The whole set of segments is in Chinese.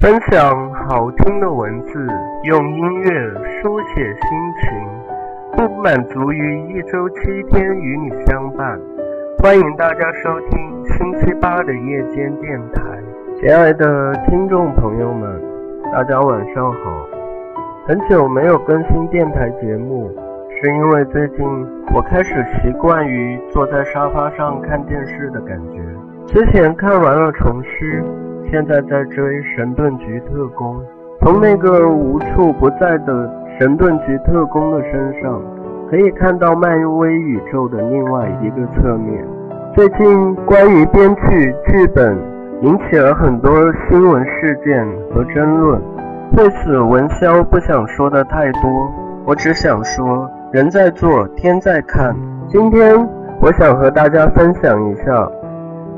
分享好听的文字，用音乐书写心情，不满足于一周七天与你相伴。欢迎大家收听星期八的夜间电台。亲爱的听众朋友们，大家晚上好。很久没有更新电台节目，是因为最近我开始习惯于坐在沙发上看电视的感觉。之前看完了《重师》。现在在追《神盾局特工》，从那个无处不在的神盾局特工的身上，可以看到漫威宇宙的另外一个侧面。最近关于编剧剧本引起了很多新闻事件和争论，对此文潇不想说的太多，我只想说人在做天在看。今天我想和大家分享一下。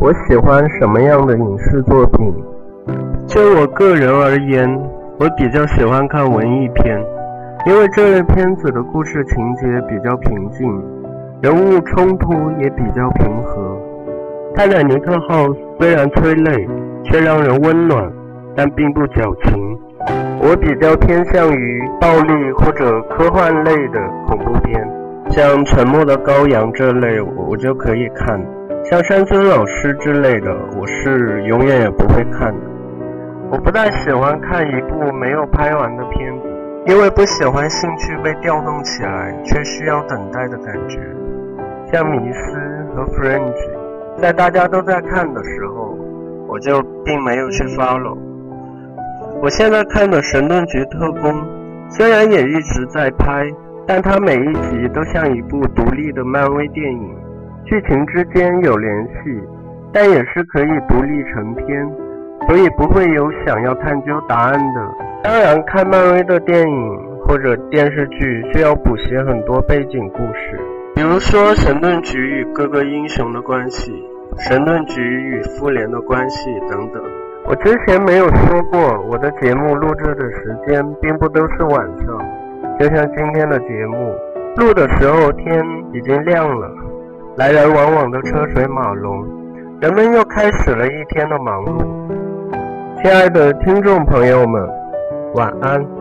我喜欢什么样的影视作品？就我个人而言，我比较喜欢看文艺片，因为这类片子的故事情节比较平静，人物冲突也比较平和。《泰坦尼克号》虽然催泪，却让人温暖，但并不矫情。我比较偏向于暴力或者科幻类的恐怖片，像《沉默的羔羊》这类，我就可以看。像山村老师之类的，我是永远也不会看的。我不太喜欢看一部没有拍完的片子，因为不喜欢兴趣被调动起来却需要等待的感觉。像《迷失》和《Fringe》，在大家都在看的时候，我就并没有去 follow。我现在看的《神盾局特工》，虽然也一直在拍，但它每一集都像一部独立的漫威电影。剧情之间有联系，但也是可以独立成篇，所以不会有想要探究答案的。当然，看漫威的电影或者电视剧需要补写很多背景故事，比如说神盾局与各个英雄的关系，神盾局与复联的关系等等。我之前没有说过，我的节目录制的时间并不都是晚上，就像今天的节目，录的时候天已经亮了。来来往往的车水马龙，人们又开始了一天的忙碌。亲爱的听众朋友们，晚安。